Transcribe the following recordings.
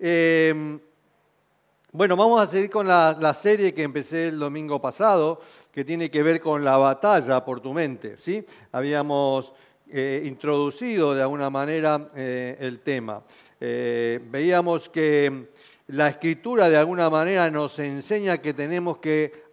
Eh, bueno, vamos a seguir con la, serie que empecé el domingo pasado, que tiene que ver con la batalla por tu mente. ¿sí? Habíamos eh, introducido de alguna manera eh, el tema. veíamos que la escritura de alguna manera nos enseña que tenemos que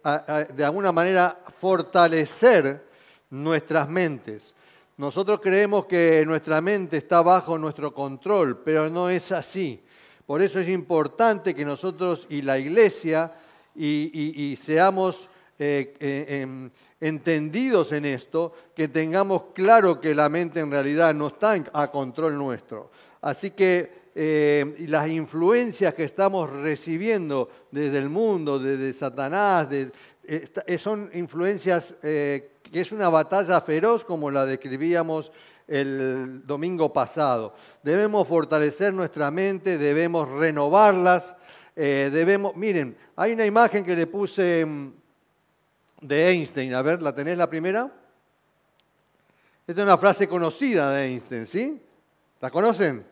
de alguna manera fortalecer nuestras mentes. Nosotros creemos que nuestra mente está bajo nuestro control, pero no es así. Por eso es importante que nosotros y la iglesia y, seamos eh, eh, em, entendidos en esto, que tengamos claro que la mente en realidad no está a control nuestro. Así que eh, las influencias que estamos recibiendo desde el mundo, desde Satanás, son influencias que es una batalla feroz como la describíamos el domingo pasado. Debemos fortalecer nuestra mente, debemos renovarlas, debemos... Miren, hay una imagen que le puse mm, de Einstein, a ver, ¿la tenés la primera? Esta es una frase conocida de Einstein, ¿sí? ¿La conocen?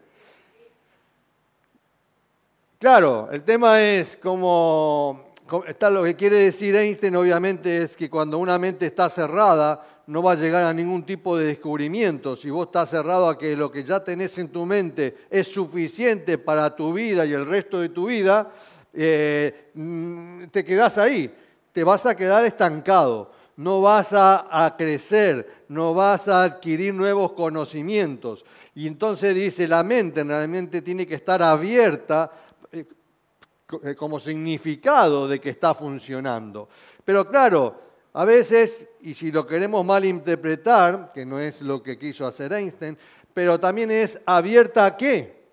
Claro, el tema es como, está lo que quiere decir Einstein, obviamente, es que cuando una mente está cerrada, no va a llegar a ningún tipo de descubrimiento. Si vos estás cerrado a que lo que ya tenés en tu mente es suficiente para tu vida y el resto de tu vida, eh, mm, te quedás ahí, te vas a quedar estancado, no vas a crecer, no vas a adquirir nuevos conocimientos. Y entonces dice, la mente realmente tiene que estar abierta eh, como significado de que está funcionando. Pero claro, a veces, y si lo queremos mal interpretar, que no es lo que quiso hacer Einstein, pero también es abierta a qué?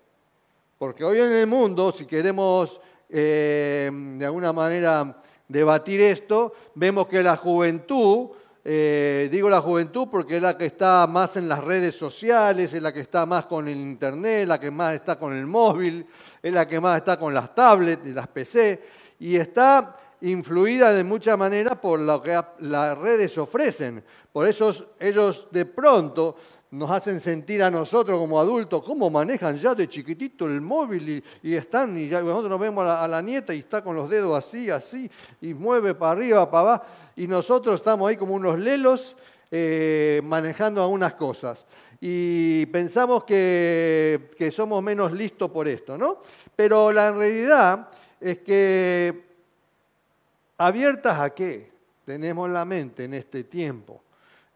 Porque hoy en el mundo, si queremos eh, de alguna manera debatir esto, vemos que la juventud eh, digo la juventud porque es la que está más en las redes sociales, es la que está más con el internet, la que más está con el móvil, es la que más está con las tablets las PC, y está influida de mucha manera por lo que las redes ofrecen. Por eso ellos de pronto nos hacen sentir a nosotros como adultos cómo manejan ya de chiquitito el móvil y, están, y ya nosotros nos vemos a la, nieta y está con los dedos así, así, y mueve para arriba, para abajo, y nosotros estamos ahí como unos lelos eh, manejando algunas cosas. Y pensamos que, que somos menos listos por esto, ¿no? Pero la realidad es que abiertas a qué tenemos la mente en este tiempo.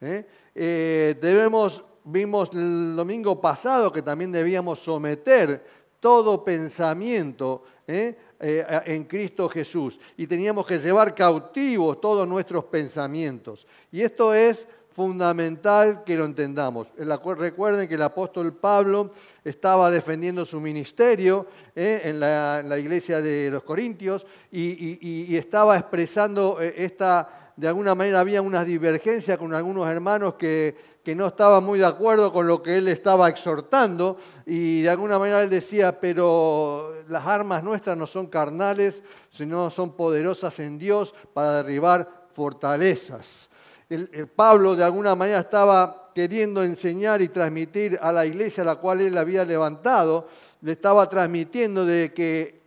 ¿eh? Eh, debemos vimos el domingo pasado que también debíamos someter todo pensamiento ¿eh? En Cristo Jesús y teníamos que llevar cautivos todos nuestros pensamientos. Y esto es fundamental que lo entendamos. Recuerden que el apóstol Pablo estaba defendiendo su ministerio ¿eh? en, la, iglesia de los Corintios y, estaba expresando esta, de alguna manera había una divergencia con algunos hermanos que que no estaba muy de acuerdo con lo que él estaba exhortando y de alguna manera él decía, pero las armas nuestras no son carnales, sino son poderosas en Dios para derribar fortalezas. El, Pablo de alguna manera estaba queriendo enseñar y transmitir a la iglesia a la cual él había levantado, le estaba transmitiendo de que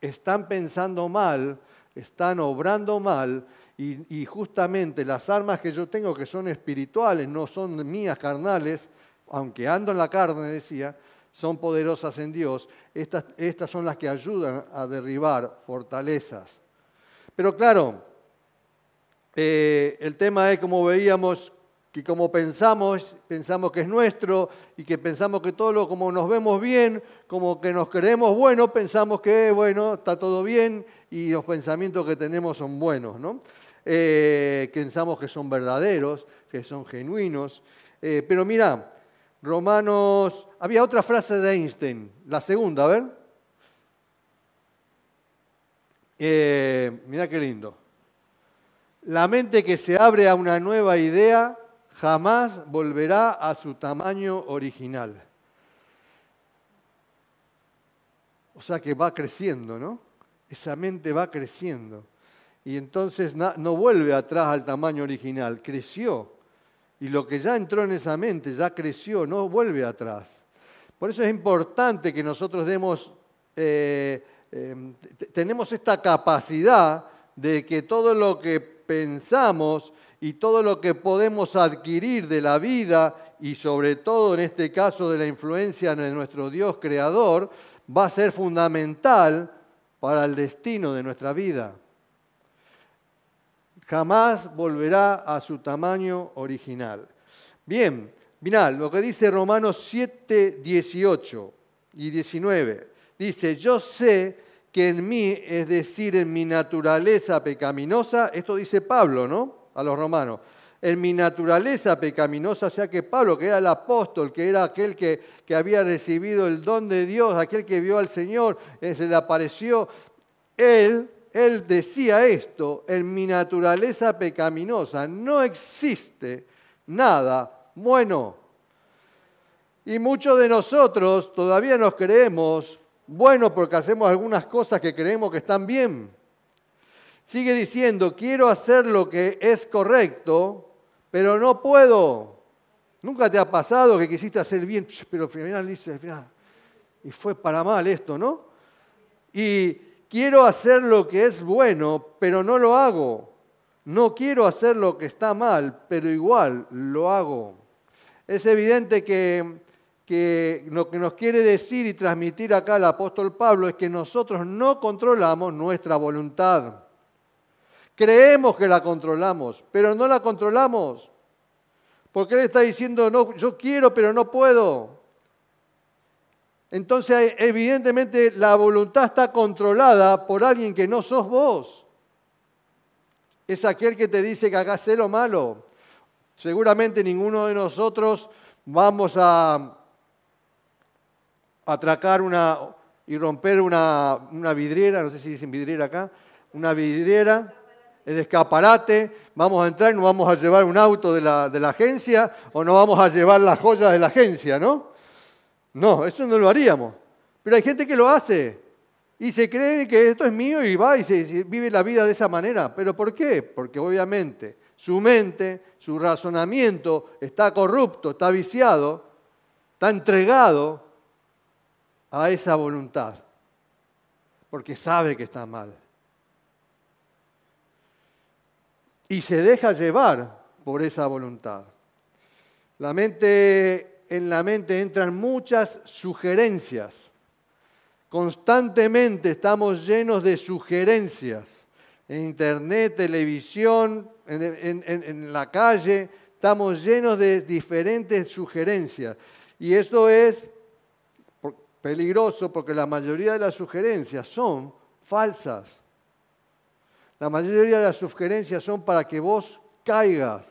están pensando mal, están obrando mal y, justamente las armas que yo tengo, que son espirituales, no son mías carnales, aunque ando en la carne, decía, son poderosas en Dios, estas, estas son las que ayudan a derribar fortalezas. Pero claro, eh, el tema es como veíamos que como pensamos, pensamos que es nuestro y que pensamos que todo lo como nos vemos bien, como que nos creemos buenos, pensamos que bueno, está todo bien y los pensamientos que tenemos son buenos, ¿no? Eh, pensamos que son verdaderos, que son genuinos. Eh, pero mira, Romanos, había otra frase de Einstein, la segunda, a ver. Eh, mira qué lindo. La mente que se abre a una nueva idea jamás volverá a su tamaño original. O sea que va creciendo, ¿no? Esa mente va creciendo y entonces no vuelve atrás al tamaño original, creció. Y lo que ya entró en esa mente ya creció, no vuelve atrás. Por eso es importante que nosotros demos eh, em, tenemos esta capacidad de que todo lo que pensamos y todo lo que podemos adquirir de la vida y sobre todo en este caso de la influencia de nuestro Dios creador, va a ser fundamental para el destino de nuestra vida. Jamás volverá a su tamaño original. Bien, mirá lo que dice Romanos 7, 18 y 19. Dice, yo sé que en mí, es decir, en mi naturaleza pecaminosa, esto dice Pablo, ¿no? A los romanos. En mi naturaleza pecaminosa, o sea que Pablo, que era el apóstol, que era aquel que, que había recibido el don de Dios, aquel que vio al Señor, eh, se le apareció, él, él decía esto, en mi naturaleza pecaminosa no existe nada bueno. Y muchos de nosotros todavía nos creemos bueno porque hacemos algunas cosas que creemos que están bien. Sigue diciendo, quiero hacer lo que es correcto, pero no puedo. Nunca te ha pasado que quisiste hacer bien, pero al final dices, y fue para mal esto, ¿no? Y quiero hacer lo que es bueno, pero no lo hago. No quiero hacer lo que está mal, pero igual lo hago. Es evidente que que lo que nos quiere decir y transmitir acá el apóstol Pablo es que nosotros no controlamos nuestra voluntad. Creemos que la controlamos, pero no la controlamos. Porque Él está diciendo, no, yo quiero, pero no puedo. Entonces, evidentemente, la voluntad está controlada por alguien que no sos vos. Es aquel que te dice que hagas lo malo. Seguramente ninguno de nosotros vamos a atracar una y romper una, vidriera, no sé si dicen vidriera acá, una vidriera, el escaparate, vamos a entrar y nos vamos a llevar un auto de la, de la agencia o no vamos a llevar las joyas de la agencia, ¿no? No, eso no lo haríamos. Pero hay gente que lo hace y se cree que esto es mío y va y se, vive la vida de esa manera. ¿Pero por qué? Porque obviamente su mente, su razonamiento está corrupto, está viciado, está entregado a esa voluntad, porque sabe que está mal. Y se deja llevar por esa voluntad. La mente, en la mente entran muchas sugerencias. Constantemente estamos llenos de sugerencias. En internet, televisión, en, en la calle, estamos llenos de diferentes sugerencias. Y esto es peligroso porque la mayoría de las sugerencias son falsas. La mayoría de las sugerencias son para que vos caigas.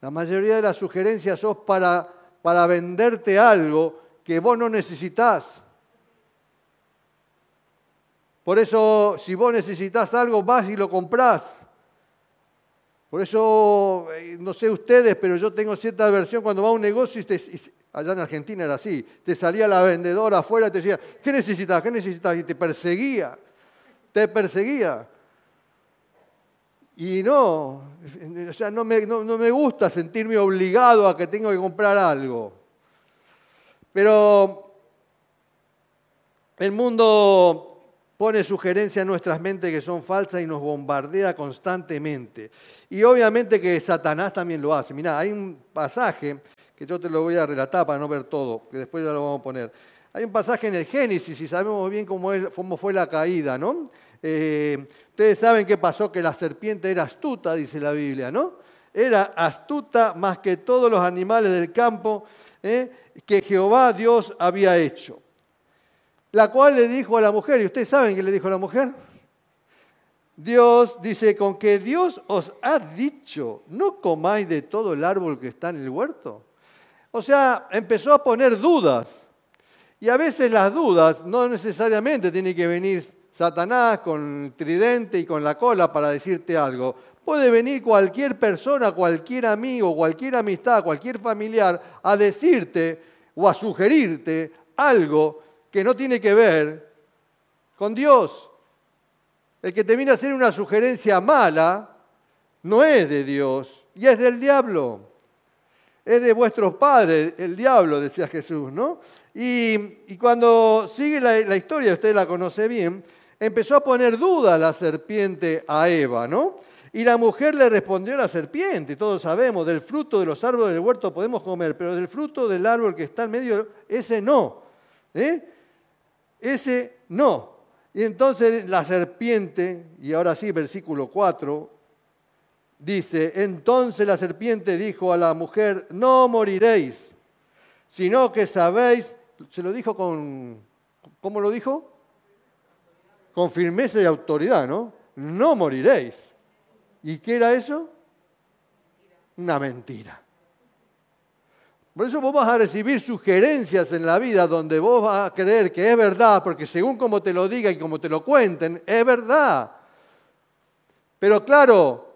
La mayoría de las sugerencias son para, para venderte algo que vos no necesitas. Por eso, si vos necesitas algo, vas y lo comprás. Por eso, eh, no sé ustedes, pero yo tengo cierta aversión cuando va a un negocio y, Allá en Argentina era así. Te salía la vendedora afuera y te decía, ¿qué necesitas? ¿Qué necesitas? Y te perseguía. Te perseguía. Y no, o sea, no me, no, me gusta sentirme obligado a que tengo que comprar algo. Pero el mundo pone sugerencias en nuestras mentes que son falsas y nos bombardea constantemente. Y obviamente que Satanás también lo hace. Mirá, hay un pasaje que yo te lo voy a relatar para no ver todo, que después ya lo vamos a poner. Hay un pasaje en el Génesis y sabemos bien cómo, fue la caída, ¿no? Eh, ustedes saben qué pasó, que la serpiente era astuta, dice la Biblia, ¿no? Era astuta más que todos los animales del campo ¿eh? que Jehová Dios había hecho. La cual le dijo a la mujer, ¿y ustedes saben qué le dijo a la mujer? Dios dice, con que Dios os ha dicho, no comáis de todo el árbol que está en el huerto. O sea, empezó a poner dudas. Y a veces las dudas no necesariamente tiene que venir Satanás con tridente y con la cola para decirte algo. Puede venir cualquier persona, cualquier amigo, cualquier amistad, cualquier familiar a decirte o a sugerirte algo que no tiene que ver con Dios. El que te viene a hacer una sugerencia mala no es de Dios y es del diablo es de vuestros padres, el diablo, decía Jesús, ¿no? Y, cuando sigue la, la, historia, usted la conoce bien, empezó a poner duda la serpiente a Eva, ¿no? Y la mujer le respondió a la serpiente, todos sabemos, del fruto de los árboles del huerto podemos comer, pero del fruto del árbol que está en medio, ese no. ¿eh? Ese no. Y entonces la serpiente, y ahora sí, versículo 4, dice, entonces la serpiente dijo a la mujer, no moriréis, sino que sabéis, se lo dijo con, ¿cómo lo dijo? Con firmeza y autoridad, ¿no? No moriréis ¿Y qué era eso? Una mentira. Por eso vos vas a recibir sugerencias en la vida donde vos vas a creer que es verdad, porque según como te lo diga y como te lo cuenten, es verdad. Pero claro,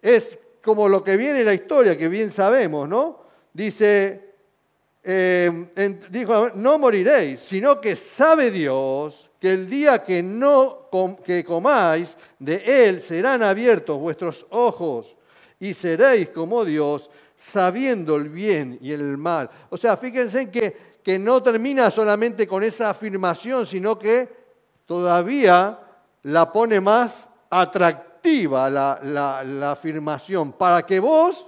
es como lo que viene en la historia, que bien sabemos, ¿no? Dice, eh, dijo, no moriréis, sino que sabe Dios que el día que no que comáis de él serán abiertos vuestros ojos y seréis como Dios, sabiendo el bien y el mal. O sea, fíjense que, que no termina solamente con esa afirmación, sino que todavía la pone más atractiva la, la afirmación, para que vos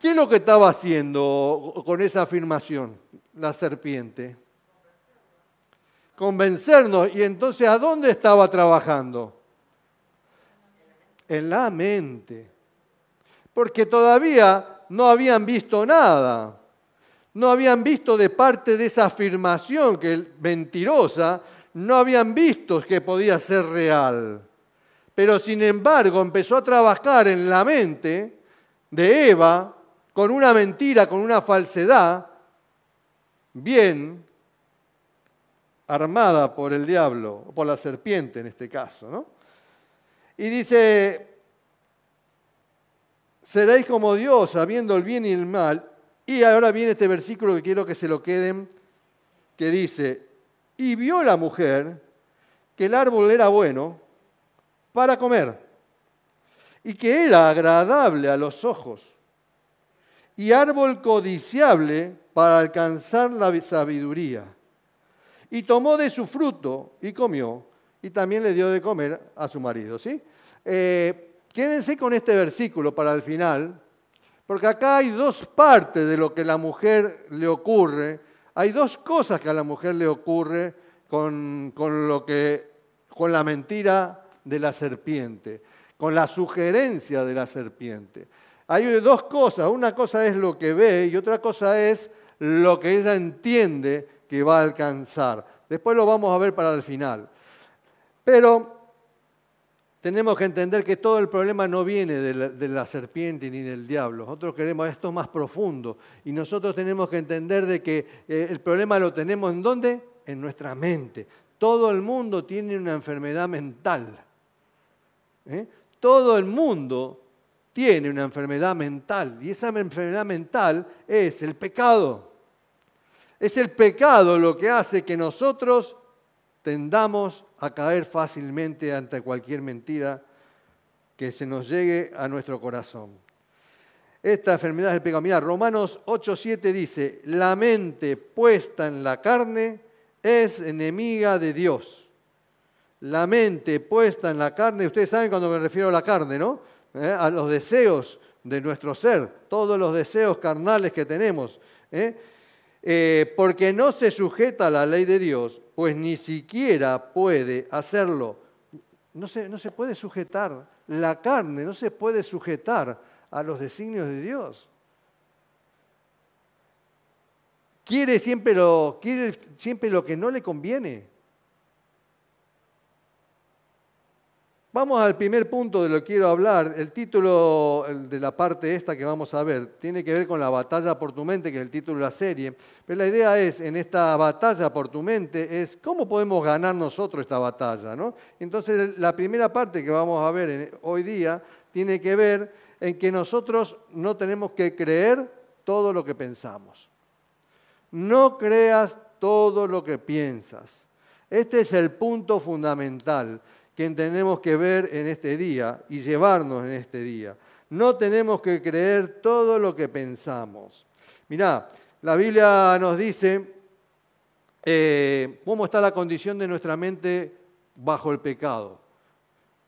¿Qué es lo que estaba haciendo con esa afirmación la serpiente? convencernos. Y entonces, ¿a dónde estaba trabajando? En la mente. Porque todavía no habían visto nada. No habían visto de parte de esa afirmación que mentirosa, no habían visto que podía ser real. Pero sin embargo empezó a trabajar en la mente de Eva con una mentira, con una falsedad, bien, armada por el diablo, por la serpiente en este caso. ¿no? Y dice, seréis como Dios, sabiendo el bien y el mal. Y ahora viene este versículo que quiero que se lo queden, que dice, y vio la mujer que el árbol era bueno para comer, y que era agradable a los ojos, y árbol codiciable para alcanzar la sabiduría y tomó de su fruto y comió, y también le dio de comer a su marido. ¿sí? Eh, quédense con este versículo para el final, porque acá hay dos partes de lo que a la mujer le ocurre. Hay dos cosas que a la mujer le ocurre con, con, lo que, con la mentira de la serpiente, con la sugerencia de la serpiente. Hay dos cosas, una cosa es lo que ve y otra cosa es lo que ella entiende que va a alcanzar. Después lo vamos a ver para el final. Pero tenemos que entender que todo el problema no viene de la, serpiente ni del diablo. Nosotros queremos esto más profundo. Y nosotros tenemos que entender de que eh, el problema lo tenemos en dónde? En nuestra mente. Todo el mundo tiene una enfermedad mental. ¿eh? Todo el mundo tiene una enfermedad mental. Y esa enfermedad mental es el pecado. Es el pecado lo que hace que nosotros tendamos a caer fácilmente ante cualquier mentira que se nos llegue a nuestro corazón. Esta enfermedad es el pecado. Mira, Romanos 8:7 dice, la mente puesta en la carne es enemiga de Dios. La mente puesta en la carne, ustedes saben cuando me refiero a la carne, ¿no? ¿Eh? A los deseos de nuestro ser, todos los deseos carnales que tenemos. ¿eh? Eh, porque no se sujeta a la ley de Dios, pues ni siquiera puede hacerlo. No se, no se puede sujetar, la carne no se puede sujetar a los designios de Dios. Quiere siempre lo, quiere siempre lo que no le conviene. Vamos al primer punto de lo que quiero hablar. El título de la parte esta que vamos a ver tiene que ver con la batalla por tu mente, que es el título de la serie. Pero la idea es, en esta batalla por tu mente, es cómo podemos ganar nosotros esta batalla. ¿no? Entonces, la primera parte que vamos a ver hoy día tiene que ver en que nosotros no tenemos que creer todo lo que pensamos. No creas todo lo que piensas. Este es el punto fundamental que tenemos que ver en este día y llevarnos en este día. No tenemos que creer todo lo que pensamos. Mirá, La Biblia nos dice eh, cómo está la condición de nuestra mente bajo el pecado.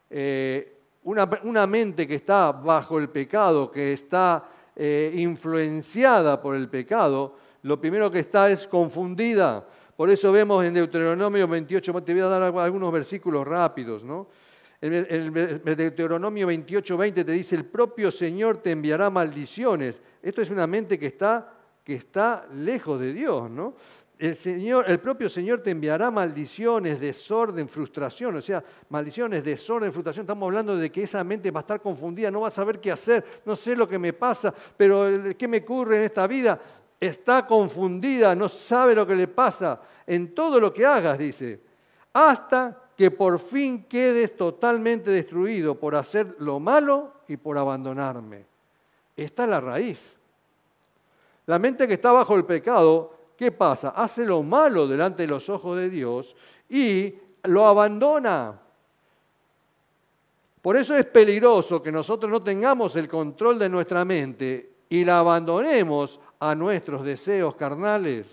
Eh, una, mente que está bajo el pecado, que está eh, influenciada por el pecado, lo primero que está es confundida. Por eso vemos en Deuteronomio 28, te voy a dar algunos versículos rápidos, ¿no? En Deuteronomio 28, 20 te dice, el propio Señor te enviará maldiciones. Esto es una mente que está, que está lejos de Dios, ¿no? El, Señor, el propio Señor te enviará maldiciones, desorden, frustración, o sea, maldiciones, desorden, frustración. Estamos hablando de que esa mente va a estar confundida, no va a saber qué hacer, no sé lo que me pasa, pero ¿qué me ocurre en esta vida? Está confundida, no sabe lo que le pasa en todo lo que hagas, dice, hasta que por fin quedes totalmente destruido por hacer lo malo y por abandonarme. Esta es la raíz. La mente que está bajo el pecado ¿qué pasa? Hace lo malo delante de los ojos de Dios y lo abandona. Por eso es peligroso que nosotros no tengamos el control de nuestra mente y la abandonemos a nuestros deseos carnales.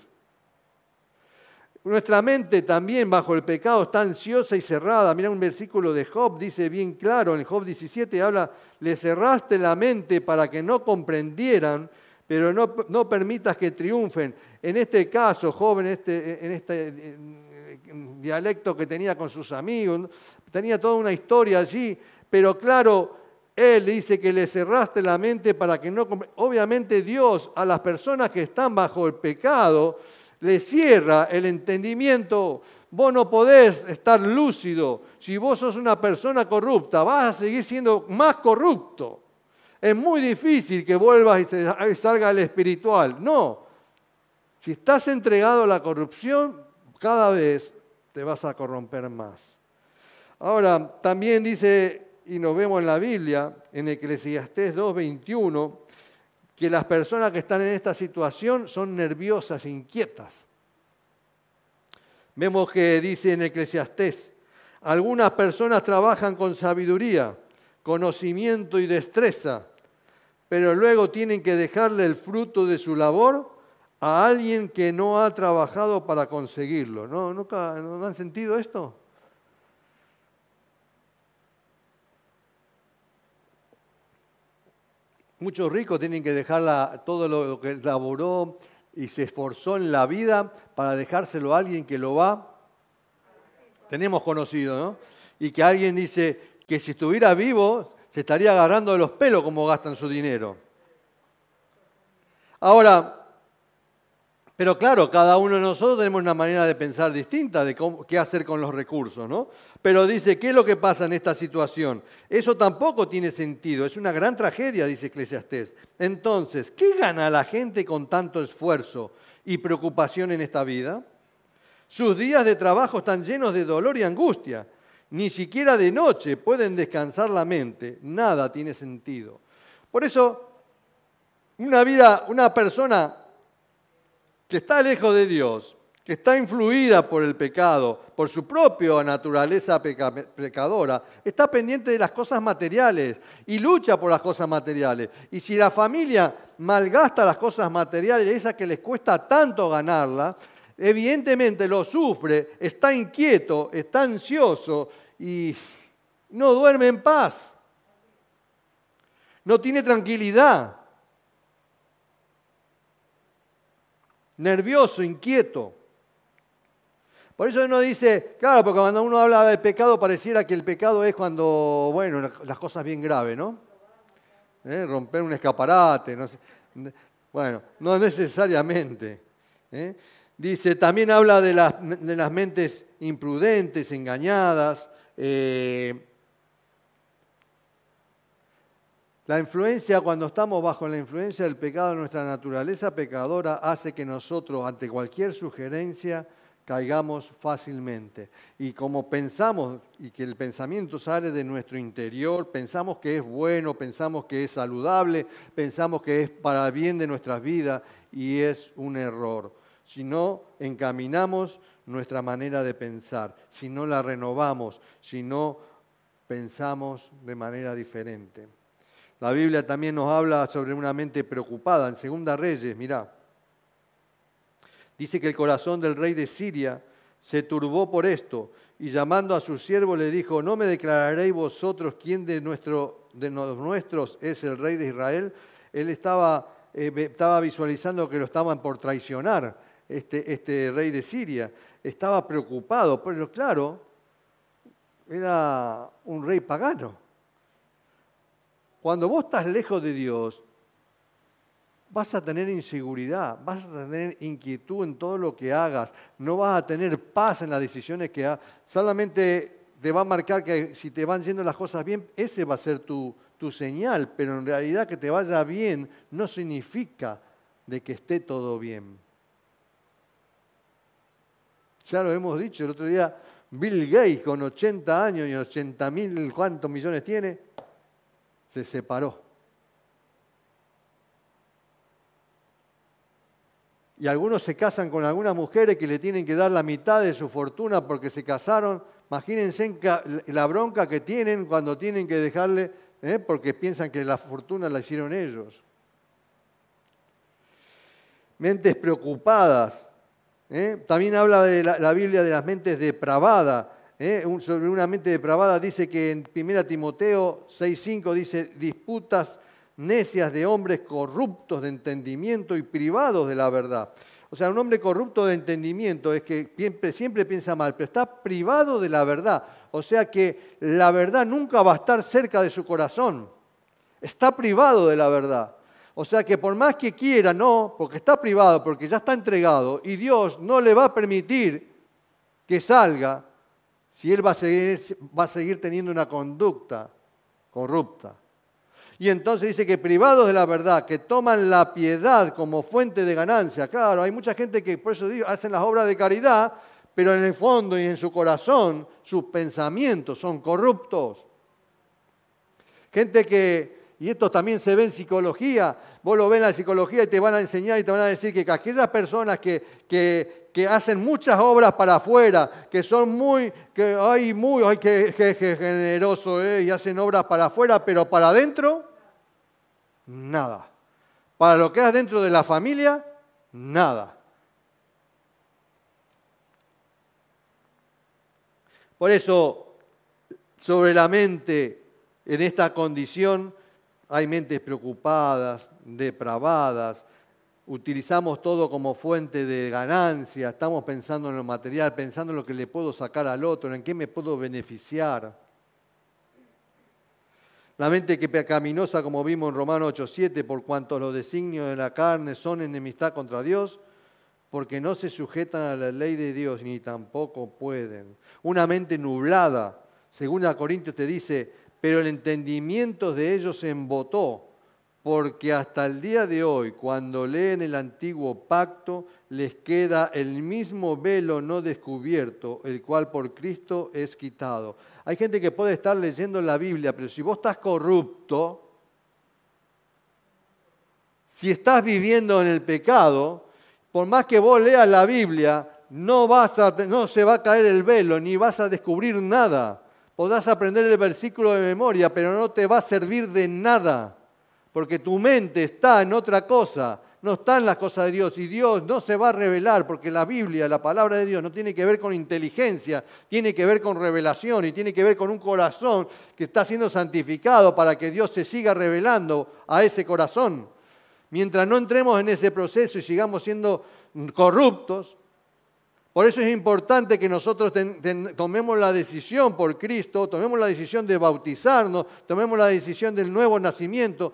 Nuestra mente también bajo el pecado está ansiosa y cerrada. Mira un versículo de Job, dice bien claro, en Job 17 habla, le cerraste la mente para que no comprendieran pero no, permitas que triunfen. En este caso, joven, este, en este dialecto que tenía con sus amigos, tenía toda una historia allí, pero claro, él dice que le cerraste la mente para que no... Obviamente Dios a las personas que están bajo el pecado le cierra el entendimiento. Vos no podés estar lúcido. Si vos sos una persona corrupta, vas a seguir siendo más corrupto es muy difícil que vuelvas y salga el espiritual. No. Si estás entregado a la corrupción, cada vez te vas a corromper más. Ahora, también dice, y nos vemos en la Biblia, en Eclesiastés 2.21, que las personas que están en esta situación son nerviosas, e inquietas. Vemos que dice en Eclesiastés, algunas personas trabajan con sabiduría, conocimiento y destreza, pero luego tienen que dejarle el fruto de su labor a alguien que no ha trabajado para conseguirlo. ¿No, ¿Nunca, ¿no han sentido esto? Muchos ricos tienen que dejar todo lo que laboró y se esforzó en la vida para dejárselo a alguien que lo va. Tenemos conocido, ¿no? Y que alguien dice que si estuviera vivo se estaría agarrando de los pelos como gastan su dinero. Ahora, pero claro, cada uno de nosotros tenemos una manera de pensar distinta de qué hacer con los recursos, ¿no? Pero dice, ¿qué es lo que pasa en esta situación? Eso tampoco tiene sentido, es una gran tragedia, dice Eclesiastés. Entonces, ¿qué gana la gente con tanto esfuerzo y preocupación en esta vida? Sus días de trabajo están llenos de dolor y angustia ni siquiera de noche pueden descansar la mente, nada tiene sentido. Por eso, una vida, una persona que está lejos de Dios, que está influida por el pecado, por su propia naturaleza pecadora, está pendiente de las cosas materiales y lucha por las cosas materiales. Y si la familia malgasta las cosas materiales, esas que les cuesta tanto ganarla, evidentemente lo sufre, está inquieto, está ansioso y no duerme en paz. No tiene tranquilidad. Nervioso, inquieto. Por eso uno dice, claro, porque cuando uno habla de pecado pareciera que el pecado es cuando, bueno, las cosas bien graves, ¿no? ¿Eh? Romper un escaparate, no sé. Bueno, no necesariamente. ¿eh? Dice, también habla de las, de las mentes imprudentes, engañadas, eh, la influencia, cuando estamos bajo la influencia del pecado, nuestra naturaleza pecadora hace que nosotros, ante cualquier sugerencia, caigamos fácilmente. Y como pensamos y que el pensamiento sale de nuestro interior, pensamos que es bueno, pensamos que es saludable, pensamos que es para el bien de nuestras vidas y es un error. Si no encaminamos nuestra manera de pensar, si no la renovamos, si no pensamos de manera diferente. La Biblia también nos habla sobre una mente preocupada. En Segunda Reyes, mirá, Dice que el corazón del rey de Siria se turbó por esto y llamando a su siervo le dijo, ¿no me declararéis vosotros quién de, los nuestros es el rey de Israel? Él estaba, eh, estaba visualizando que lo estaban por traicionar, este, este rey de Siria. Estaba preocupado, pero claro, era un rey pagano. Cuando vos estás lejos de Dios, vas a tener inseguridad, vas a tener inquietud en todo lo que hagas, no vas a tener paz en las decisiones que hagas. Solamente te va a marcar que si te van yendo las cosas bien, ese va a ser tu, tu señal, pero en realidad que te vaya bien no significa de que esté todo bien. Ya lo hemos dicho el otro día, Bill Gates con 80 años y 80 mil, ¿cuántos millones tiene? Se separó. Y algunos se casan con algunas mujeres que le tienen que dar la mitad de su fortuna porque se casaron. Imagínense la bronca que tienen cuando tienen que dejarle, ¿eh? porque piensan que la fortuna la hicieron ellos. Mentes preocupadas, ¿eh? También habla de la, Biblia de las mentes depravadas. ¿Eh? sobre una mente depravada dice que en 1 Timoteo 6.5 dice disputas necias de hombres corruptos de entendimiento y privados de la verdad. O sea, un hombre corrupto de entendimiento es que siempre, siempre, piensa mal, pero está privado de la verdad. O sea que la verdad nunca va a estar cerca de su corazón. Está privado de la verdad. O sea que por más que quiera, no, porque está privado, porque ya está entregado, y Dios no le va a permitir que salga si él va a seguir, va a seguir teniendo una conducta corrupta. Y entonces dice que privados de la verdad, que toman la piedad como fuente de ganancia. Claro, hay mucha gente que por eso digo, hacen las obras de caridad, pero en el fondo y en su corazón sus pensamientos son corruptos. Gente que y esto también se ve en psicología. Vos lo ves en la psicología y te van a enseñar y te van a decir que aquellas personas que, que, hacen muchas obras para afuera, que son muy, que, ay, muy, qué, generoso, eh, y hacen obras para afuera, pero para adentro, nada. Para lo que es dentro de la familia, nada. Por eso, sobre la mente en esta condición, hay mentes preocupadas, depravadas, utilizamos todo como fuente de ganancia, estamos pensando en lo material, pensando en lo que le puedo sacar al otro, en qué me puedo beneficiar. La mente que pecaminosa, como vimos en Romanos 8:7, por cuanto los designios de la carne son enemistad contra Dios, porque no se sujetan a la ley de Dios ni tampoco pueden. Una mente nublada, según a Corintios te dice, pero el entendimiento de ellos se embotó, porque hasta el día de hoy, cuando leen el antiguo pacto, les queda el mismo velo no descubierto, el cual por Cristo es quitado. Hay gente que puede estar leyendo la Biblia, pero si vos estás corrupto, si estás viviendo en el pecado, por más que vos leas la Biblia, no, vas a, no se va a caer el velo, ni vas a descubrir nada. Podrás aprender el versículo de memoria, pero no te va a servir de nada, porque tu mente está en otra cosa, no está en las cosas de Dios, y Dios no se va a revelar, porque la Biblia, la palabra de Dios, no tiene que ver con inteligencia, tiene que ver con revelación y tiene que ver con un corazón que está siendo santificado para que Dios se siga revelando a ese corazón. Mientras no entremos en ese proceso y sigamos siendo corruptos, por eso es importante que nosotros tomemos la decisión por Cristo, tomemos la decisión de bautizarnos, tomemos la decisión del nuevo nacimiento,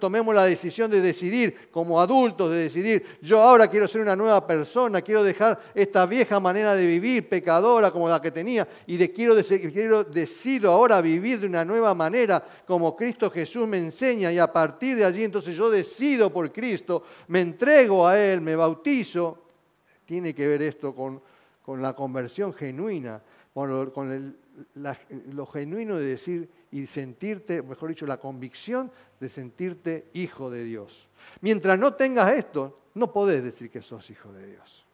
tomemos la decisión de decidir como adultos, de decidir, yo ahora quiero ser una nueva persona, quiero dejar esta vieja manera de vivir pecadora como la que tenía y de, quiero, quiero decido ahora vivir de una nueva manera como Cristo Jesús me enseña y a partir de allí entonces yo decido por Cristo, me entrego a Él, me bautizo tiene que ver esto con, la conversión genuina, con, lo genuino de decir y sentirte, mejor dicho, la convicción de sentirte hijo de Dios. Mientras no tengas esto, no podés decir que sos hijo de Dios.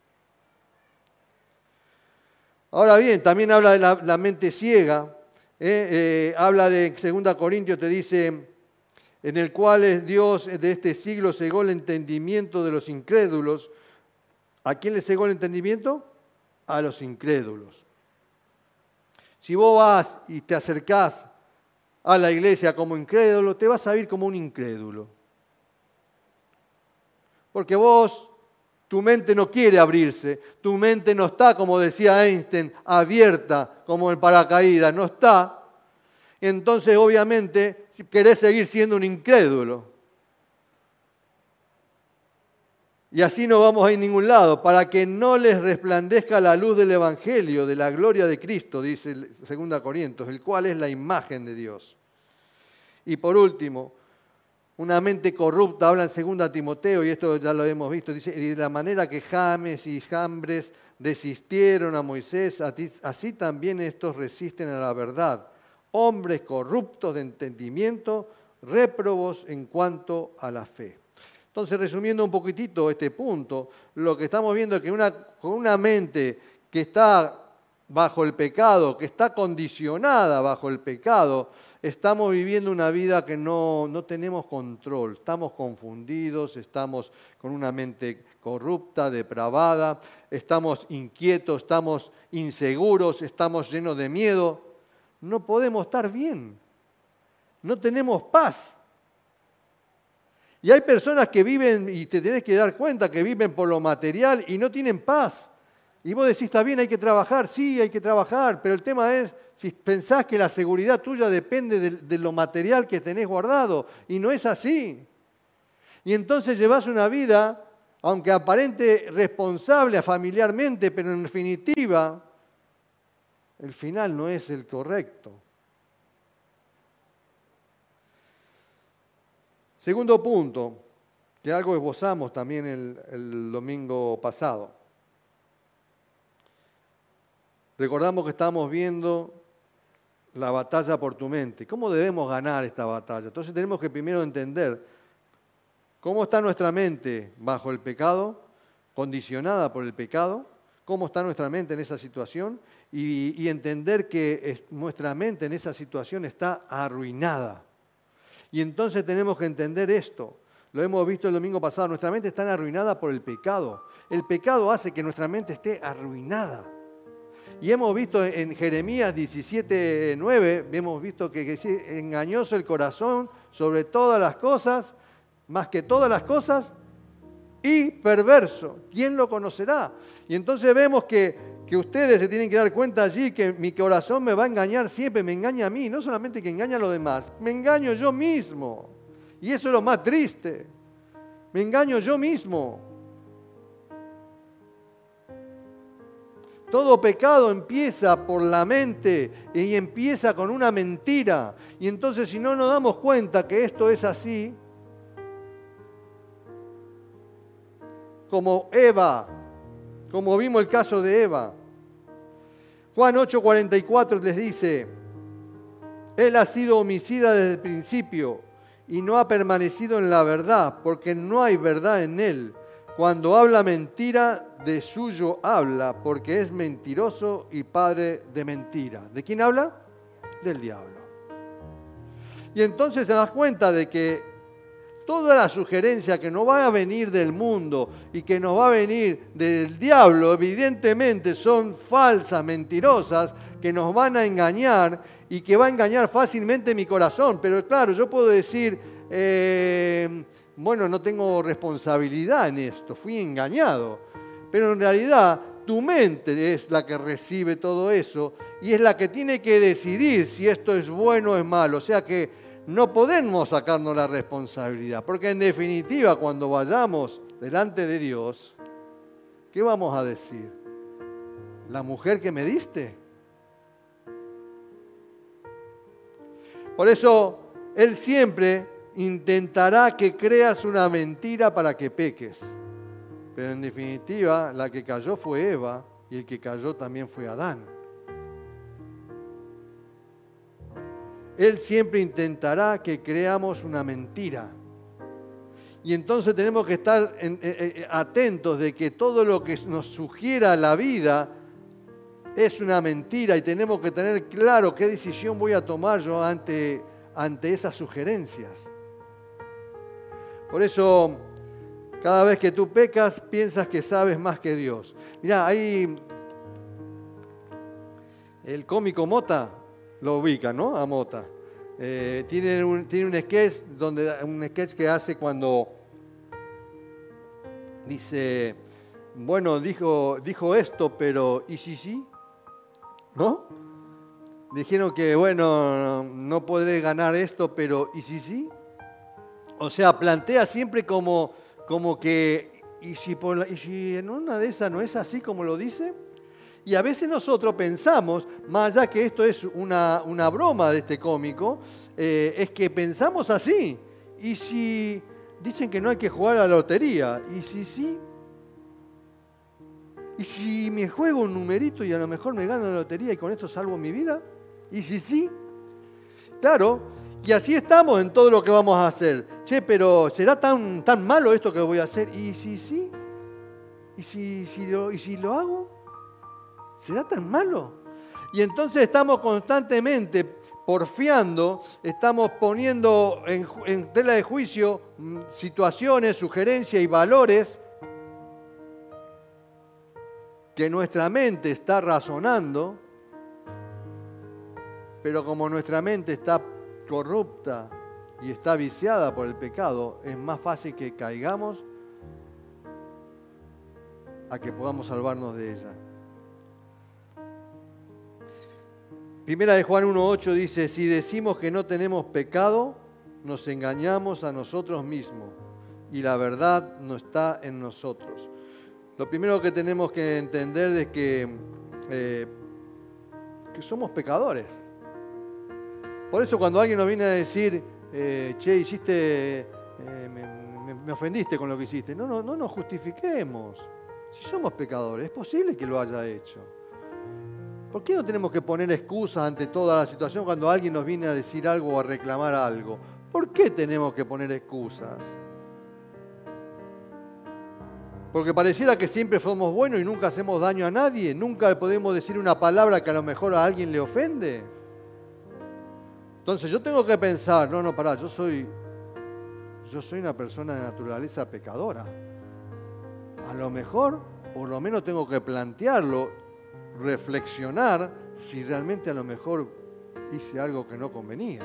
Ahora bien, también habla de la, mente ciega, ¿eh? Eh, habla de 2 Corintios, te dice, en el cual Dios de este siglo cegó el entendimiento de los incrédulos ¿A quién le cegó el entendimiento? A los incrédulos. Si vos vas y te acercás a la iglesia como incrédulo, te vas a ir como un incrédulo. Porque vos, tu mente no quiere abrirse, tu mente no está, como decía Einstein, abierta como el paracaídas, no está. Entonces, obviamente, querés seguir siendo un incrédulo. Y así no vamos a ir ningún lado, para que no les resplandezca la luz del Evangelio, de la gloria de Cristo, dice 2 Corintios, el cual es la imagen de Dios. Y por último, una mente corrupta, habla en 2 Timoteo, y esto ya lo hemos visto, dice, de la manera que James y Jambres desistieron a Moisés, así también estos resisten a la verdad. Hombres corruptos de entendimiento, réprobos en cuanto a la fe. Entonces, resumiendo un poquitito este punto, lo que estamos viendo es que una, con una mente que está bajo el pecado, que está condicionada bajo el pecado, estamos viviendo una vida que no, no, tenemos control, estamos confundidos, estamos con una mente corrupta, depravada, estamos inquietos, estamos inseguros, estamos llenos de miedo. No podemos estar bien, no tenemos paz. Y hay personas que viven, y te tenés que dar cuenta, que viven por lo material y no tienen paz. Y vos decís, está bien, hay que trabajar, sí, hay que trabajar, pero el tema es si pensás que la seguridad tuya depende de, lo material que tenés guardado, y no es así. Y entonces llevas una vida, aunque aparente responsable familiarmente, pero en definitiva, el final no es el correcto. Segundo punto, que algo esbozamos también el, domingo pasado. Recordamos que estamos viendo la batalla por tu mente. ¿Cómo debemos ganar esta batalla? Entonces tenemos que primero entender cómo está nuestra mente bajo el pecado, condicionada por el pecado, cómo está nuestra mente en esa situación y, y entender que nuestra mente en esa situación está arruinada. Y entonces tenemos que entender esto. Lo hemos visto el domingo pasado. Nuestra mente está arruinada por el pecado. El pecado hace que nuestra mente esté arruinada. Y hemos visto en Jeremías 17:9, hemos visto que, es engañoso el corazón sobre todas las cosas, más que todas las cosas, y perverso. ¿Quién lo conocerá? Y entonces vemos que que ustedes se tienen que dar cuenta allí que mi corazón me va a engañar siempre, me engaña a mí, no solamente que engaña a los demás, me engaño yo mismo. Y eso es lo más triste. Me engaño yo mismo. Todo pecado empieza por la mente y empieza con una mentira. Y entonces si no nos damos cuenta que esto es así, como Eva, como vimos el caso de Eva, Juan 8:44 les dice, Él ha sido homicida desde el principio y no ha permanecido en la verdad, porque no hay verdad en Él. Cuando habla mentira, de suyo habla, porque es mentiroso y padre de mentira. ¿De quién habla? Del diablo. Y entonces te das cuenta de que toda la sugerencia que no va a venir del mundo y que nos va a venir del diablo, evidentemente son falsas, mentirosas, que nos van a engañar y que va a engañar fácilmente mi corazón. Pero claro, yo puedo decir, eh, bueno, no tengo responsabilidad en esto, fui engañado. Pero en realidad tu mente es la que recibe todo eso y es la que tiene que decidir si esto es bueno o es malo. O sea que no podemos sacarnos la responsabilidad, porque en definitiva cuando vayamos delante de Dios, ¿qué vamos a decir? ¿La mujer que me diste? Por eso Él siempre intentará que creas una mentira para que peques. Pero en definitiva, la que cayó fue Eva y el que cayó también fue Adán. Él siempre intentará que creamos una mentira. Y entonces tenemos que estar eh, eh, atentos de que todo lo que nos sugiera la vida es una mentira y tenemos que tener claro qué decisión voy a tomar yo ante, ante esas sugerencias. Por eso Cada vez que tú pecas, piensas que sabes más que Dios. Mira, ahí el cómico Mota lo ubica, ¿no? A Mota. Eh, tiene, un, tiene un sketch donde un sketch que hace cuando dice, bueno, dijo, dijo esto, pero ¿y si sí? ¿No? Dijeron que, bueno, no podré ganar esto, pero ¿y si sí? O sea, plantea siempre como, como que, ¿y si, ¿y si en una de esas no es así como lo dice? Y a veces nosotros pensamos, más allá que esto es una, una broma de este cómico, eh, es que pensamos así. Y si dicen que no hay que jugar a la lotería, ¿y si sí? ¿Y si me juego un numerito y a lo mejor me gano la lotería y con esto salvo mi vida? ¿Y si sí? Claro, y así estamos en todo lo que vamos a hacer. Che, pero ¿será tan, tan malo esto que voy a hacer? ¿Y si sí? ¿Y si, si lo, ¿Y si lo hago? ¿Será tan malo? Y entonces estamos constantemente porfiando, estamos poniendo en, tela de juicio mm, situaciones, sugerencias y valores que nuestra mente está razonando, pero como nuestra mente está corrupta y está viciada por el pecado, es más fácil que caigamos a que podamos salvarnos de ella. Primera de Juan 1.8 dice, si decimos que no tenemos pecado, nos engañamos a nosotros mismos y la verdad no está en nosotros. Lo primero que tenemos que entender es que, eh, que somos pecadores. Por eso cuando alguien nos viene a decir, eh, che, hiciste, eh, me, me, ofendiste con lo que hiciste, no, no, no nos justifiquemos. Si somos pecadores, es posible que lo haya hecho. ¿Por qué no tenemos que poner excusas ante toda la situación cuando alguien nos viene a decir algo o a reclamar algo? ¿Por qué tenemos que poner excusas? Porque pareciera que siempre somos buenos y nunca hacemos daño a nadie, nunca podemos decir una palabra que a lo mejor a alguien le ofende. Entonces yo tengo que pensar, no, no, pará, yo soy, yo soy una persona de naturaleza pecadora. A lo mejor, por lo menos tengo que plantearlo reflexionar si realmente a lo mejor hice algo que no convenía.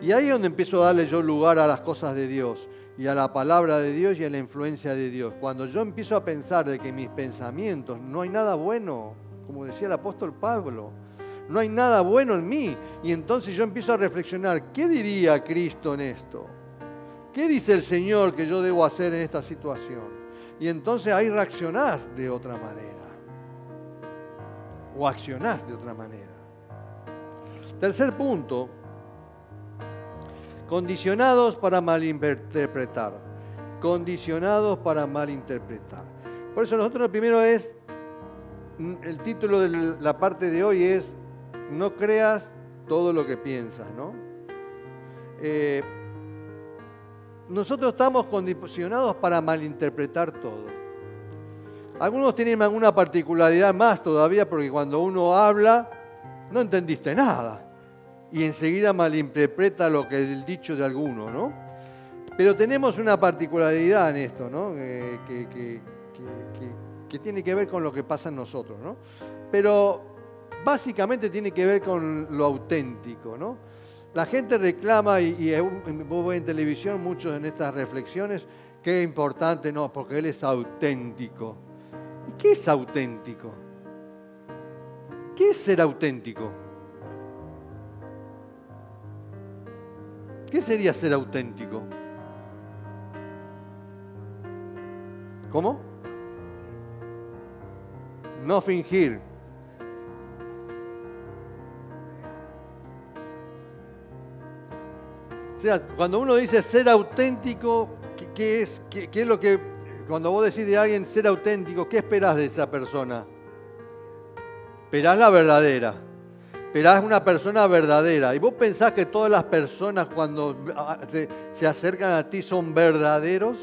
Y ahí es donde empiezo a darle yo lugar a las cosas de Dios y a la palabra de Dios y a la influencia de Dios. Cuando yo empiezo a pensar de que mis pensamientos no hay nada bueno, como decía el apóstol Pablo, no hay nada bueno en mí. Y entonces yo empiezo a reflexionar, ¿qué diría Cristo en esto? ¿Qué dice el Señor que yo debo hacer en esta situación? Y entonces ahí reaccionás de otra manera o accionás de otra manera. Tercer punto, condicionados para malinterpretar. Condicionados para malinterpretar. Por eso nosotros lo primero es, el título de la parte de hoy es, no creas todo lo que piensas, ¿no? Eh, nosotros estamos condicionados para malinterpretar todo. Algunos tienen alguna particularidad más todavía porque cuando uno habla no entendiste nada y enseguida malinterpreta lo que es el dicho de alguno, ¿no? Pero tenemos una particularidad en esto, ¿no? que, tiene que ver con lo que pasa en nosotros, ¿no? Pero básicamente tiene que ver con lo auténtico, ¿no? La gente reclama, y, y vos en televisión muchos en estas reflexiones, es importante, no, porque él es auténtico. ¿Y qué es auténtico? ¿Qué es ser auténtico? ¿Qué sería ser auténtico? ¿Cómo? No fingir. O sea, cuando uno dice ser auténtico, ¿qué, es, qué es lo que cuando vos decís de alguien ser auténtico, ¿qué esperás de esa persona? Esperás la verdadera. Esperás una persona verdadera. Y vos pensás que todas las personas cuando se acercan a ti son verdaderos.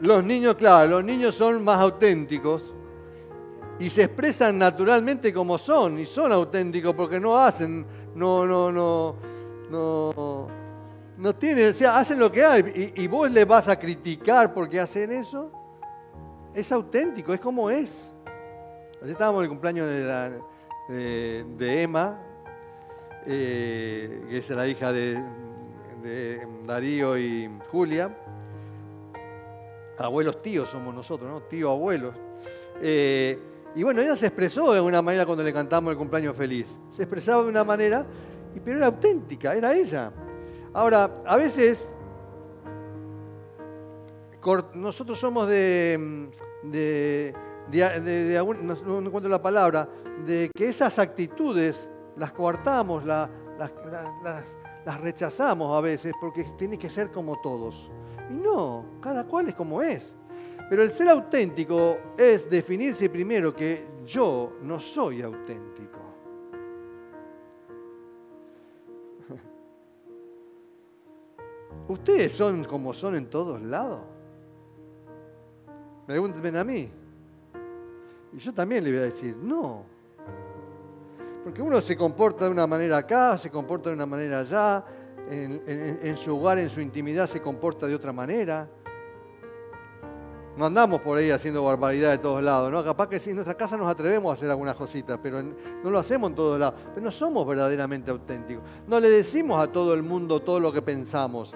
Los niños, claro, los niños son más auténticos y se expresan naturalmente como son y son auténticos porque no hacen, no, no, no, no, no tienen, o sea, hacen lo que hay y, vos le vas a criticar porque hacen eso. Es auténtico, es como es. Así estábamos en el cumpleaños de, de, Emma, eh, que es la hija de, Darío y Julia. Abuelos tíos somos nosotros, ¿no? Tío abuelos. Eh, y bueno, ella se expresó de una manera cuando le cantamos el cumpleaños feliz. Se expresaba de una manera, pero era auténtica, era ella. Ahora, a veces nosotros somos de, de, no, encuentro la palabra, de que esas actitudes las coartamos, las, las rechazamos a veces porque tiene que ser como todos. Y no, cada cual es como es. Pero el ser auténtico es definirse primero que yo no soy auténtico. ¿Ustedes son como son en todos lados? Pregúntenme a mí. Y yo también le voy a decir, no. Porque uno se comporta de una manera acá, se comporta de una manera allá, en, en su hogar, en su intimidad se comporta de otra manera. No andamos por ahí haciendo barbaridad de todos lados, ¿no? Capaz que sí, en nuestra casa nos atrevemos a hacer algunas cositas, pero no lo hacemos en todos lados. Pero no somos verdaderamente auténticos. No le decimos a todo el mundo todo lo que pensamos.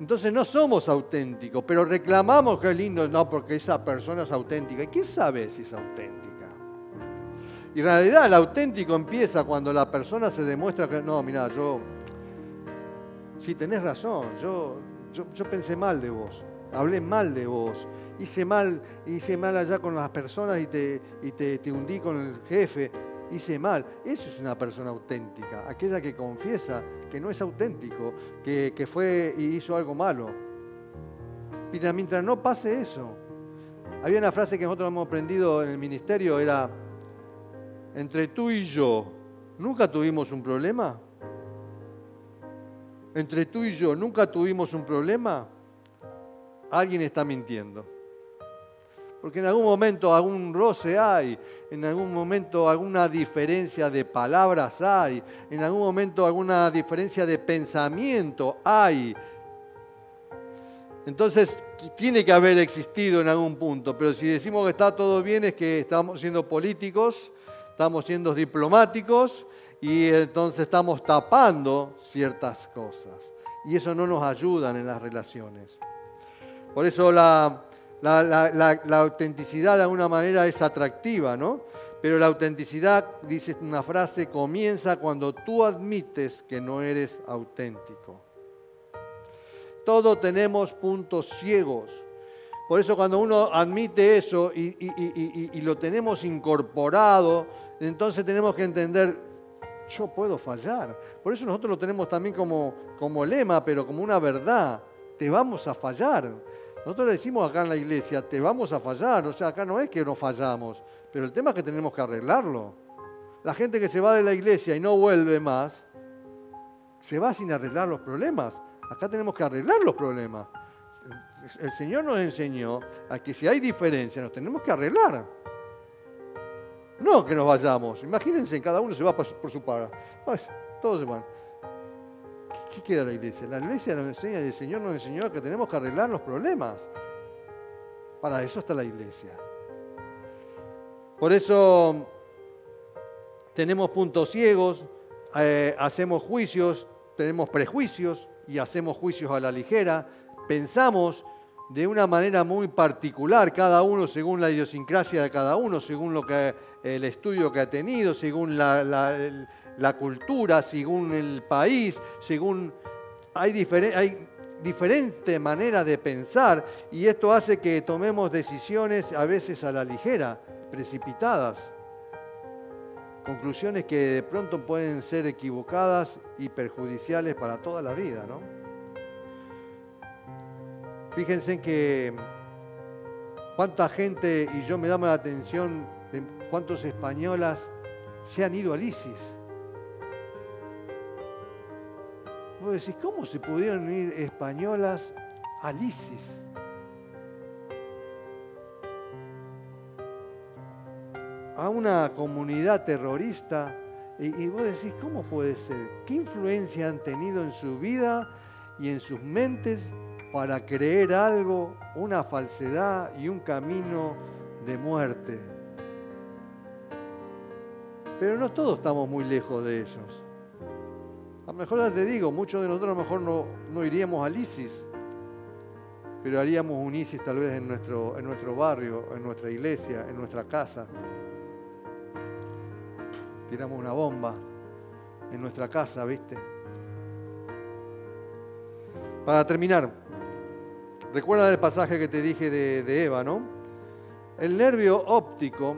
Entonces no somos auténticos, pero reclamamos que es lindo, no, porque esa persona es auténtica. ¿Y quién sabe si es auténtica? Y en realidad el auténtico empieza cuando la persona se demuestra que, no, mira, yo, sí, tenés razón, yo, yo, yo pensé mal de vos hablé mal de vos, hice mal, hice mal allá con las personas y te, y te, hundí con el jefe, hice mal. Eso es una persona auténtica, aquella que confiesa que no es auténtico, que, que fue y hizo algo malo. Mientras no pase eso, había una frase que nosotros hemos aprendido en el ministerio, era, entre tú y yo, ¿nunca tuvimos un problema? Entre tú y yo, ¿nunca tuvimos un problema? Alguien está mintiendo. Porque en algún momento algún roce hay, en algún momento alguna diferencia de palabras hay, en algún momento alguna diferencia de pensamiento hay. Entonces tiene que haber existido en algún punto, pero si decimos que está todo bien es que estamos siendo políticos, estamos siendo diplomáticos y entonces estamos tapando ciertas cosas. Y eso no nos ayuda en las relaciones. Por eso la, autenticidad de alguna manera es atractiva, ¿no? Pero la autenticidad, dice una frase, comienza cuando tú admites que no eres auténtico. Todos tenemos puntos ciegos. Por eso cuando uno admite eso y, lo tenemos incorporado, entonces tenemos que entender, yo puedo fallar. Por eso nosotros lo tenemos también como, como lema, pero como una verdad. Te vamos a fallar. Nosotros le decimos acá en la iglesia, te vamos a fallar, o sea, acá no es que no fallamos, pero el tema es que tenemos que arreglarlo. La gente que se va de la iglesia y no vuelve más, se va sin arreglar los problemas. Acá tenemos que arreglar los problemas. El Señor nos enseñó a que si hay diferencia, nos tenemos que arreglar. No que nos vayamos. Imagínense, cada uno se va por su para. Pues, todos se van. ¿Qué queda la iglesia? La iglesia nos enseña, el Señor nos enseñó que tenemos que arreglar los problemas. Para eso está la iglesia. Por eso tenemos puntos ciegos, eh, hacemos juicios, tenemos prejuicios y hacemos juicios a la ligera, pensamos de una manera muy particular, cada uno según la idiosincrasia de cada uno, según lo que, el estudio que ha tenido, según la cultura, según el país, según... Hay, hay diferente manera de pensar y esto hace que tomemos decisiones a veces a la ligera, precipitadas. Conclusiones que de pronto pueden ser equivocadas y perjudiciales para toda la vida, ¿no? Fíjense que cuánta gente, y yo me llamo la atención de cuántos españolas se han ido a ISIS Vos decís, ¿cómo se pudieron ir españolas al ISIS? a una comunidad terrorista y, y vos decís, ¿cómo puede ser? ¿Qué influencia han tenido en su vida y en sus mentes para creer algo, una falsedad y un camino de muerte? Pero no todos estamos muy lejos de ellos. A lo mejor ya te digo, muchos de nosotros a lo mejor no, no iríamos al ISIS, pero haríamos un ISIS tal vez en nuestro, en nuestro barrio, en nuestra iglesia, en nuestra casa. Tiramos una bomba en nuestra casa, ¿viste? Para terminar, recuerda el pasaje que te dije de, de Eva, ¿no? El nervio óptico,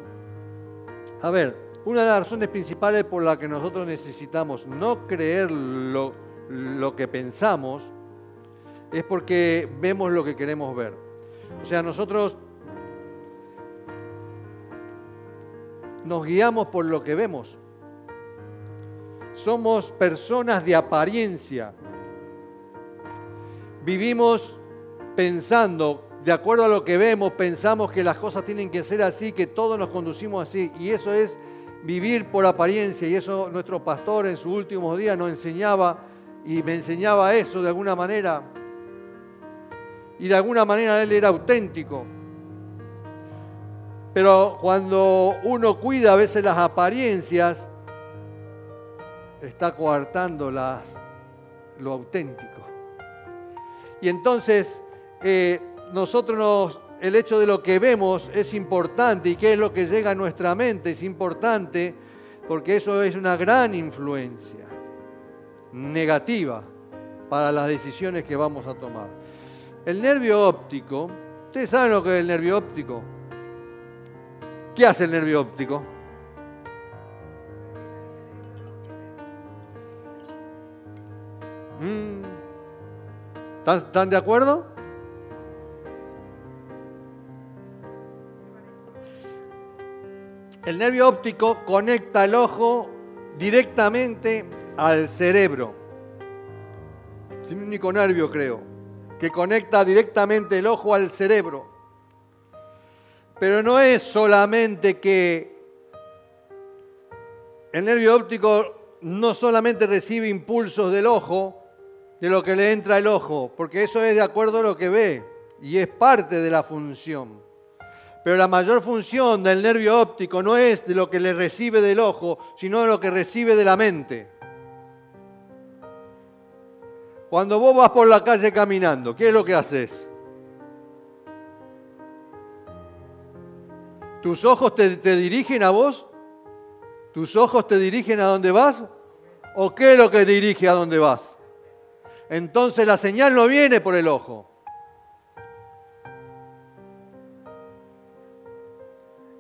a ver, una de las razones principales por la que nosotros necesitamos no creer lo, lo que pensamos es porque vemos lo que queremos ver. O sea, nosotros nos guiamos por lo que vemos. Somos personas de apariencia. Vivimos pensando, de acuerdo a lo que vemos, pensamos que las cosas tienen que ser así, que todos nos conducimos así. Y eso es vivir por apariencia y eso nuestro pastor en sus últimos días nos enseñaba y me enseñaba eso de alguna manera. Y de alguna manera él era auténtico. Pero cuando uno cuida a veces las apariencias, está coartando las, lo auténtico. Y entonces eh, nosotros nos, el hecho de lo que vemos es importante y qué es lo que llega a nuestra mente es importante porque eso es una gran influencia negativa para las decisiones que vamos a tomar. El nervio óptico, ¿ustedes saben lo que es el nervio óptico? ¿Qué hace el nervio óptico? Mm. ¿Están de acuerdo? El nervio óptico conecta el ojo directamente al cerebro. Es el único nervio, creo, que conecta directamente el ojo al cerebro. Pero no es solamente que el nervio óptico no solamente recibe impulsos del ojo, de lo que le entra el ojo, porque eso es de acuerdo a lo que ve y es parte de la función. Pero la mayor función del nervio óptico no es de lo que le recibe del ojo, sino de lo que recibe de la mente. Cuando vos vas por la calle caminando, ¿qué es lo que haces? ¿Tus ojos te, dirigen a vos? ¿Tus ojos te dirigen a dónde vas? ¿O qué es lo que dirige a dónde vas? Entonces la señal no viene por el ojo.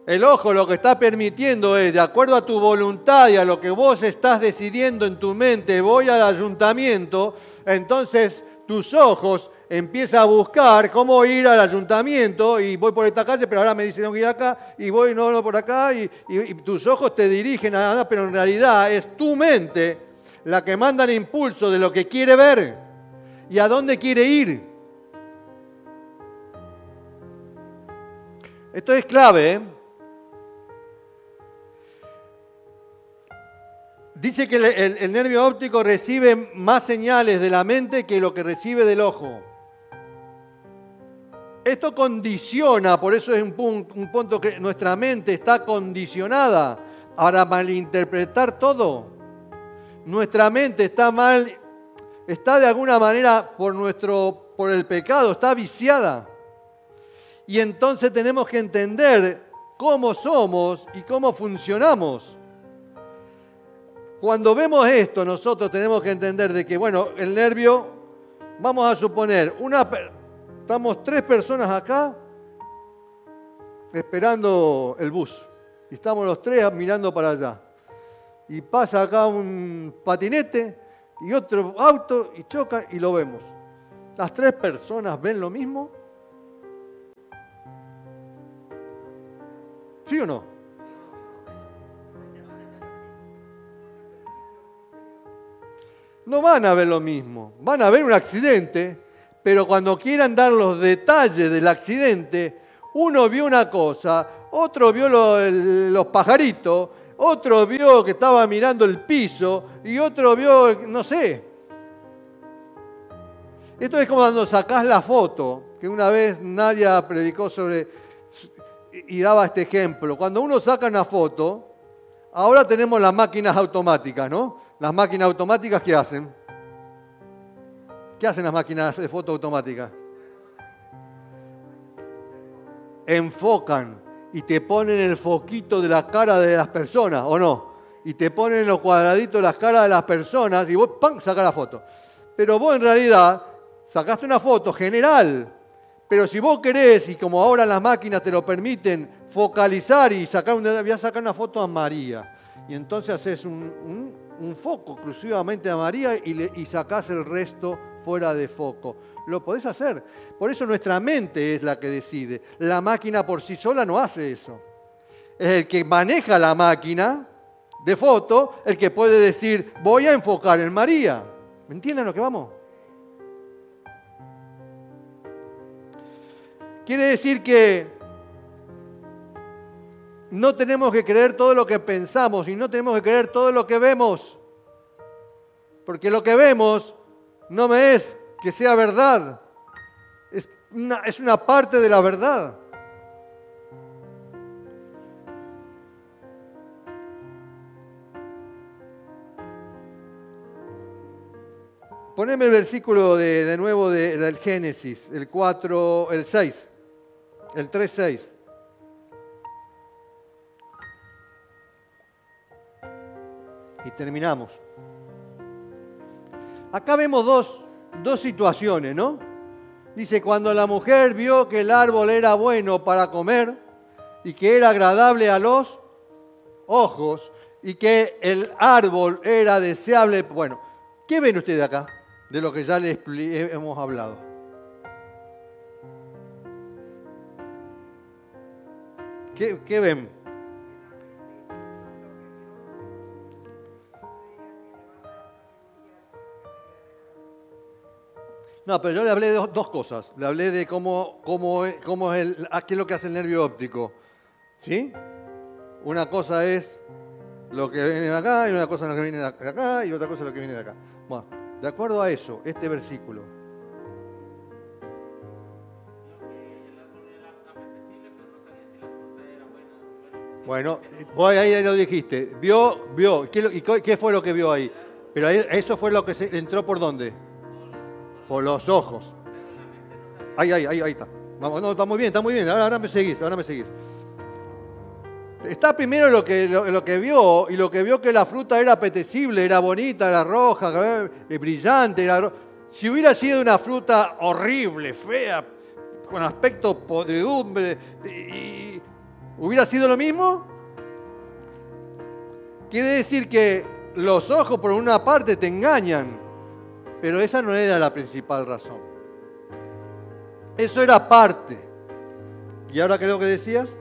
El ojo lo que está permitiendo es, de acuerdo a tu voluntad y a lo que vos estás decidiendo en tu mente, voy al ayuntamiento, entonces tus ojos empiezan a buscar cómo ir al ayuntamiento y voy por esta calle, pero ahora me dicen que ir acá y voy no, no por acá y, y tus ojos te dirigen a nada, pero en realidad es tu mente la que manda el impulso de lo que quiere ver y a dónde quiere ir. Esto es clave, ¿eh? Dice que el, nervio óptico recibe más señales de la mente que lo que recibe del ojo. Esto condiciona, por eso es un, un punto que nuestra mente está condicionada para malinterpretar todo. Nuestra mente está mal, está de alguna manera por nuestro, por el pecado, está viciada. Y entonces tenemos que entender cómo somos y cómo funcionamos. Cuando vemos esto, nosotros tenemos que entender de que, bueno, el nervio, vamos a suponer, una, estamos tres personas acá esperando el bus. Y estamos los tres mirando para allá. Y pasa acá un patinete y otro auto y choca y lo vemos. ¿Las tres personas ven lo mismo? ¿Sí o no? No van a ver lo mismo. Van a ver un accidente, pero cuando quieran dar los detalles del accidente, Uno vio una cosa, otro vio los pajaritos, otro vio que estaba mirando el piso y otro vio, no sé. Esto es como cuando sacás la foto, que una vez Nadia predicó sobre y daba este ejemplo. Cuando uno saca una foto, ahora tenemos las máquinas automáticas, ¿no? Las máquinas automáticas, ¿qué hacen? ¿Qué hacen las máquinas de foto automáticas? enfocan y te ponen el foquito de la cara de las personas, ¿o no? Y te ponen los cuadraditos las caras de las personas y vos, ¡pam!, sacas la foto. Pero vos en realidad sacaste una foto general. Pero si vos querés, y como ahora las máquinas te lo permiten, focalizar y sacar una, voy a sacar una foto a María. Y entonces haces un, foco exclusivamente a María y, le, y sacás el resto fuera de foco lo podés hacer. Por eso nuestra mente es la que decide. La máquina por sí sola no hace eso. Es el que maneja la máquina de foto el que puede decir, voy a enfocar en María. ¿Me entienden lo que vamos? Quiere decir que no tenemos que creer todo lo que pensamos y no tenemos que creer todo lo que vemos. Porque lo que vemos no me es que sea verdad. Es una, es una parte de la verdad. Poneme el versículo de, de nuevo de, del Génesis, el 4, el 6, el 3, 6. Y terminamos. Acá vemos dos, dos situaciones, ¿no? Dice, cuando la mujer vio que el árbol era bueno para comer y que era agradable a los ojos y que el árbol era deseable. Bueno, ¿qué ven ustedes acá de lo que ya les hemos hablado? ¿Qué, qué ven? No, pero yo le hablé de dos cosas. Le hablé de cómo, cómo, cómo es el, qué es lo que hace el nervio óptico. ¿Sí? Una cosa es lo que viene de acá, y una cosa es lo que viene de acá, y otra cosa es lo que viene de acá. Bueno, de acuerdo a eso, este versículo. Bueno, vos ahí lo dijiste. Vio, vio. ¿Qué, ¿Y qué fue lo que vio ahí? Pero eso fue lo que se, entró por dónde? Por los ojos. Ahí, ahí, ahí, ahí está. Vamos, no, está muy bien, está muy bien. Ahora, me seguís, ahora me seguís. Está primero lo que, lo, que vio, y lo que vio que la fruta era apetecible, era bonita, era roja, eh, brillante. Era Si hubiera sido una fruta horrible, fea, con aspecto podredumbre, ¿hubiera sido lo mismo? Quiere decir que los ojos por una parte te engañan, pero esa no era la principal razón. Eso era parte. ¿Y ahora lo que decías?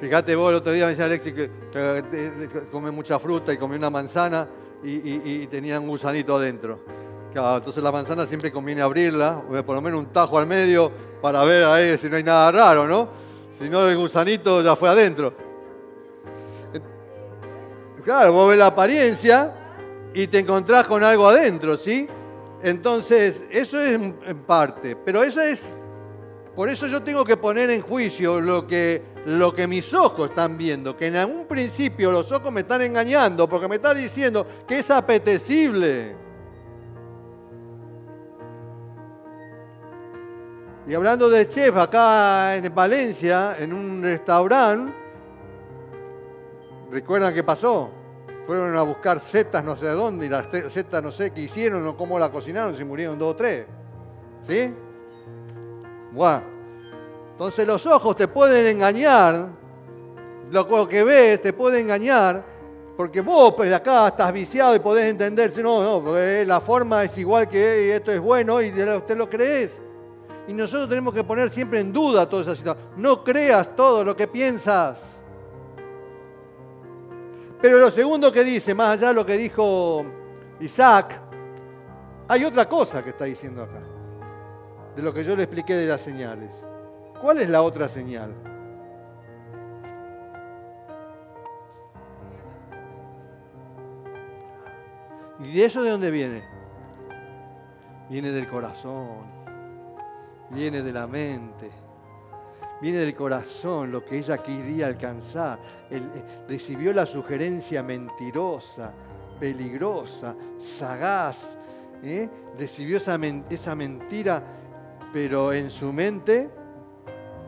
Fíjate vos, el otro día me decía Alexis que, come mucha fruta y come una manzana y, tenía un gusanito adentro. entonces la manzana siempre conviene abrirla, por lo menos un tajo al medio para ver ahí si no hay nada raro, ¿no? Si no, el gusanito ya fue adentro. Claro, vos ves la apariencia y te encontrás con algo adentro, ¿sí? Entonces, eso es en parte, pero eso es por eso yo tengo que poner en juicio lo que, lo que mis ojos están viendo, que en algún principio los ojos me están engañando porque me están diciendo que es apetecible. Y hablando de chef, acá en Valencia, en un restaurante, ¿recuerdan qué pasó? Fueron a buscar setas no sé dónde y las setas no sé qué hicieron o cómo la cocinaron, si murieron dos o tres. ¿Sí? Entonces los ojos te pueden engañar, lo que ves te puede engañar, porque vos pues, acá estás viciado y podés entender, no, no, porque la forma es igual que esto es bueno y usted lo crees. Y nosotros tenemos que poner siempre en duda toda esa situación. No creas todo lo que piensas. Pero lo segundo que dice, más allá de lo que dijo Isaac, hay otra cosa que está diciendo acá, de lo que yo le expliqué de las señales. ¿Cuál es la otra señal? ¿Y de eso de dónde viene? Viene del corazón, viene de la mente, viene del corazón, lo que ella quería alcanzar. Eh, recibió la sugerencia mentirosa, peligrosa, sagaz. ¿eh? Recibió esa, esa mentira, pero en su mente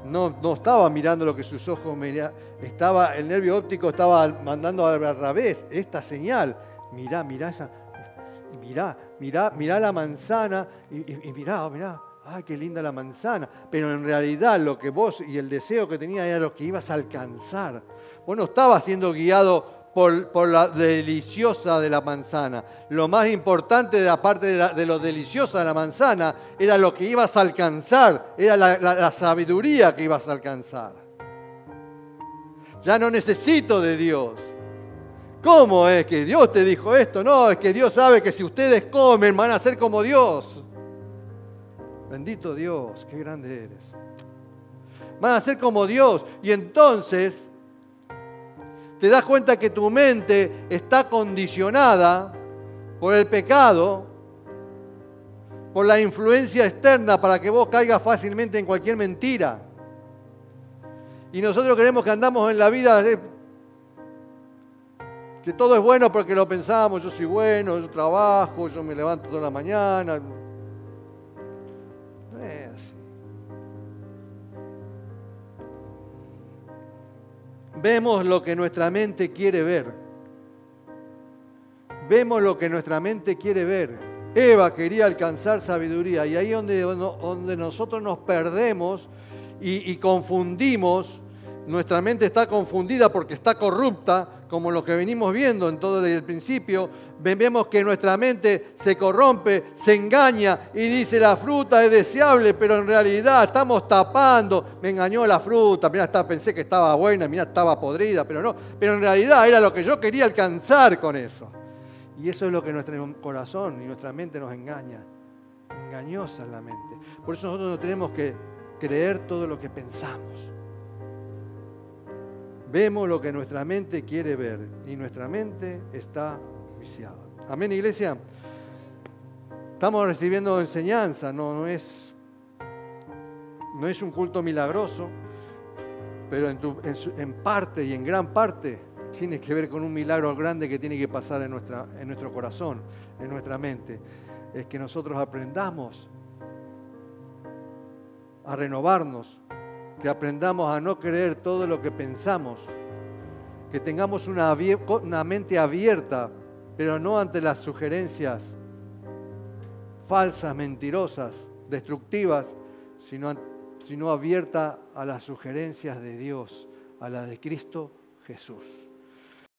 no, no, estaba mirando lo que sus ojos miraban, estaba, el nervio óptico estaba mandando al revés, esta señal mirá, mirá esa, mirá, mirá, mirá la manzana y, mirá, mirá, ay, qué linda la manzana. Pero en realidad lo que vos y el deseo que tenías era lo que ibas a alcanzar. Vos no estabas siendo guiado por, la deliciosa de la manzana. Lo más importante, aparte de, de, lo deliciosa de la manzana, era lo que ibas a alcanzar, era la sabiduría que ibas a alcanzar. Ya no necesito de Dios. ¿Cómo es que Dios te dijo esto? No, es que Dios sabe que si ustedes comen van a ser como Dios. Bendito Dios, qué grande eres. Van a ser como Dios. Y entonces te das cuenta que tu mente está condicionada por el pecado, por la influencia externa para que vos caigas fácilmente en cualquier mentira. Y nosotros creemos que andamos en la vida que todo es bueno porque lo pensamos, yo soy bueno, yo trabajo, yo me levanto toda la mañana. No es así. Vemos lo que nuestra mente quiere ver. Vemos lo que nuestra mente quiere ver. Eva quería alcanzar sabiduría y ahí es donde, donde nosotros nos perdemos y, y confundimos. Nuestra mente está confundida porque está corrupta como lo que venimos viendo en todo desde el principio, vemos que nuestra mente se corrompe, se engaña y dice la fruta es deseable, pero en realidad estamos tapando, me engañó la fruta, mira, pensé que estaba buena, mira, estaba podrida, pero no, pero en realidad era lo que yo quería alcanzar con eso. Y eso es lo que nuestro corazón y nuestra mente nos engaña. Engañosa es la mente. Por eso nosotros no tenemos que creer todo lo que pensamos. Vemos lo que nuestra mente quiere ver y nuestra mente está viciada. Amén, iglesia. Estamos recibiendo enseñanza, no, no, es, no es un culto milagroso, pero en, parte y en gran parte tiene que ver con un milagro grande que tiene que pasar en, nuestra, en nuestro corazón, en nuestra mente. Es que nosotros aprendamos a renovarnos, que aprendamos a no creer todo lo que pensamos, que tengamos una, mente abierta, pero no ante las sugerencias falsas, mentirosas, destructivas, sino, sino abierta a las sugerencias de Dios, a las de Cristo Jesús.